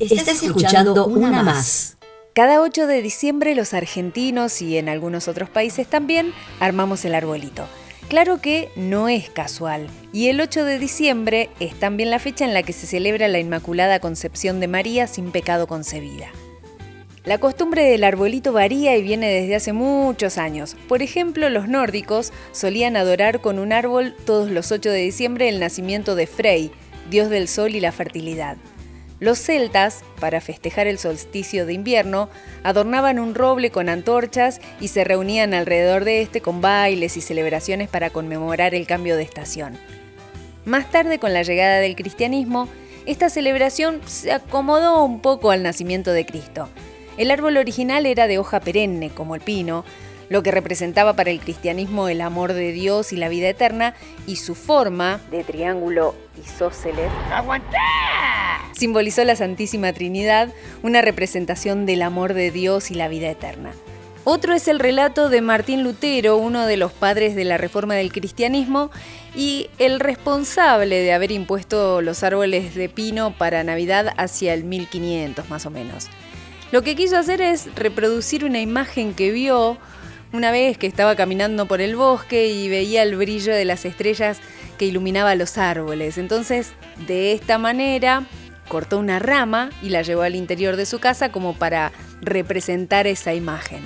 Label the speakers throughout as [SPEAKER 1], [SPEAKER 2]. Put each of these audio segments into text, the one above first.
[SPEAKER 1] Estás escuchando una más.
[SPEAKER 2] Cada 8 de diciembre los argentinos y en algunos otros países también armamos el arbolito. Claro que no es casual, y el 8 de diciembre es también la fecha en la que se celebra la Inmaculada Concepción de María sin pecado concebida. La costumbre del arbolito varía y viene desde hace muchos años. Por ejemplo, los nórdicos solían adorar con un árbol todos los 8 de diciembre el nacimiento de Frey, dios del sol y la fertilidad. Los celtas, para festejar el solsticio de invierno, adornaban un roble con antorchas y se reunían alrededor de este con bailes y celebraciones para conmemorar el cambio de estación. Más tarde, con la llegada del cristianismo, esta celebración se acomodó un poco al nacimiento de Cristo. El árbol original era de hoja perenne, como el pino, lo que representaba para el cristianismo el amor de Dios y la vida eterna, y su forma, de triángulo isósceles, simbolizó la Santísima Trinidad, una representación del amor de Dios y la vida eterna. Otro es el relato de Martín Lutero, uno de los padres de la reforma del cristianismo y el responsable de haber impuesto los árboles de pino para Navidad hacia el 1500 más o menos. Lo que quiso hacer es reproducir una imagen que vio una vez que estaba caminando por el bosque y veía el brillo de las estrellas que iluminaba los árboles. Entonces, de esta manera, cortó una rama y la llevó al interior de su casa como para representar esa imagen.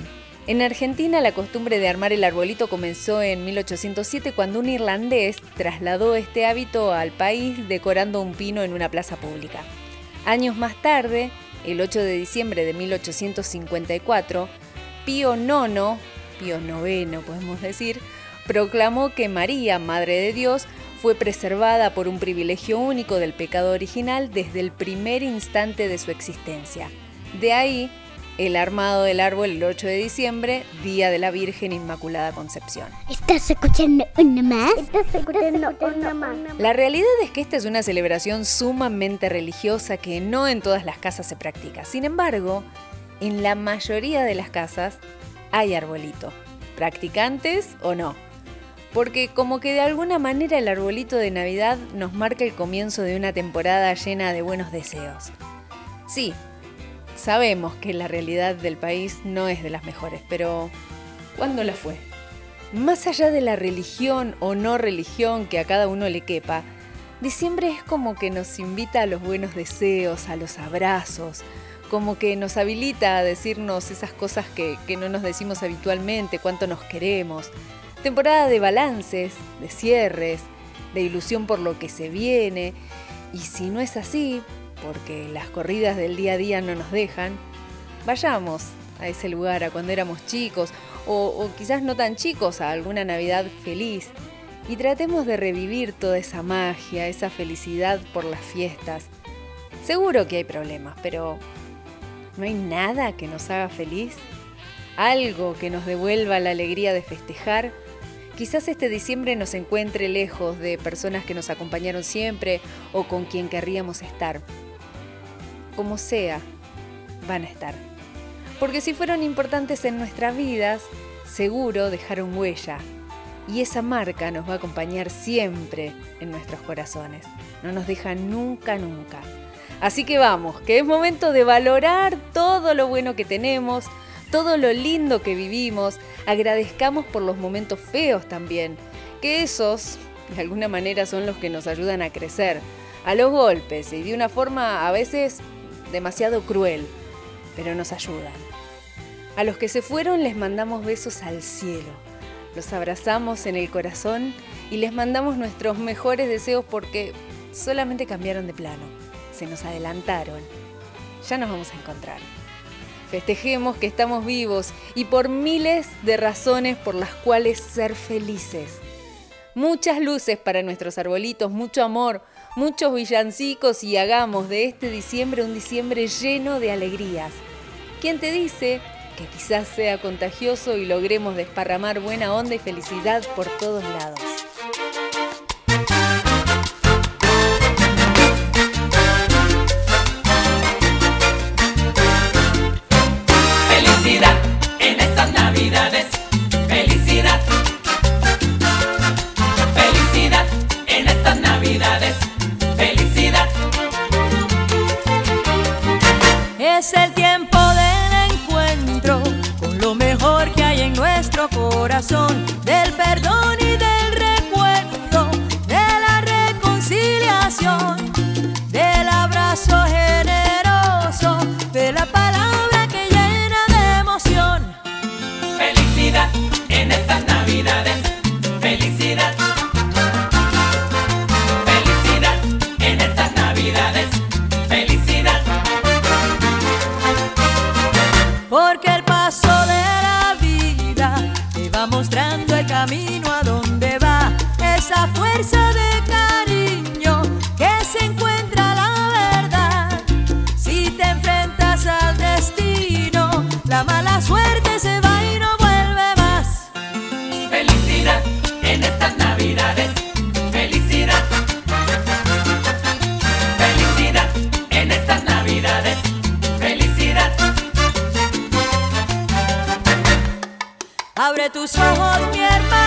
[SPEAKER 2] En Argentina la costumbre de armar el arbolito comenzó en 1807 cuando un irlandés trasladó este hábito al país decorando un pino en una plaza pública. Años más tarde, el 8 de diciembre de 1854, Pío IX Pío IX podemos decir, proclamó que María, Madre de Dios, fue preservada por un privilegio único del pecado original desde el primer instante de su existencia. De ahí el armado del árbol el 8 de diciembre, Día de la Virgen Inmaculada Concepción.
[SPEAKER 3] ¿Estás escuchando una más? ¿Estás escuchando una más?
[SPEAKER 2] La realidad es que esta es una celebración sumamente religiosa que no en todas las casas se practica. Sin embargo, en la mayoría de las casas hay arbolito, practicantes o no. Porque como que de alguna manera el arbolito de Navidad nos marca el comienzo de una temporada llena de buenos deseos. Sí, sabemos que la realidad del país no es de las mejores, pero ¿cuándo la fue? Más allá de la religión o no religión que a cada uno le quepa, diciembre es como que nos invita a los buenos deseos, a los abrazos, como que nos habilita a decirnos esas cosas que, no nos decimos habitualmente, cuánto nos queremos. Temporada de balances, de cierres, de ilusión por lo que se viene. Y si no es así, porque las corridas del día a día no nos dejan, vayamos a ese lugar a cuando éramos chicos, o, o, quizás no tan chicos, a alguna Navidad feliz, y tratemos de revivir toda esa magia, esa felicidad por las fiestas. Seguro que hay problemas, pero ¿No hay nada que nos haga feliz? ¿Algo que nos devuelva la alegría de festejar? Quizás este diciembre nos encuentre lejos de personas que nos acompañaron siempre o con quien querríamos estar. Como sea, van a estar. Porque si fueron importantes en nuestras vidas, seguro dejaron huella. Y esa marca nos va a acompañar siempre en nuestros corazones. No nos deja nunca, nunca. Así que vamos, que es momento de valorar todo lo bueno que tenemos, todo lo lindo que vivimos, agradezcamos por los momentos feos también, que esos de alguna manera son los que nos ayudan a crecer, a los golpes y de una forma a veces demasiado cruel, pero nos ayudan. A los que se fueron les mandamos besos al cielo, los abrazamos en el corazón y les mandamos nuestros mejores deseos porque solamente cambiaron de plano se nos adelantaron. Ya nos vamos a encontrar. Festejemos que estamos vivos y por miles de razones por las cuales ser felices. Muchas luces para nuestros arbolitos, mucho amor, muchos villancicos y hagamos de este diciembre un diciembre lleno de alegrías. ¿Quién te dice que quizás sea contagioso y logremos desparramar buena onda y felicidad por todos lados?
[SPEAKER 4] es el tiempo del encuentro con lo mejor que hay en nuestro corazón, del perdón y del recuerdo, de la reconciliación. mostrando el camino a donde va. Esa fuerza de cariño que se encuentra la verdad. Si te enfrentas al destino, la mala suerte. Abre tus ojos, mi hermano.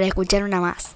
[SPEAKER 4] para
[SPEAKER 1] escuchar una más.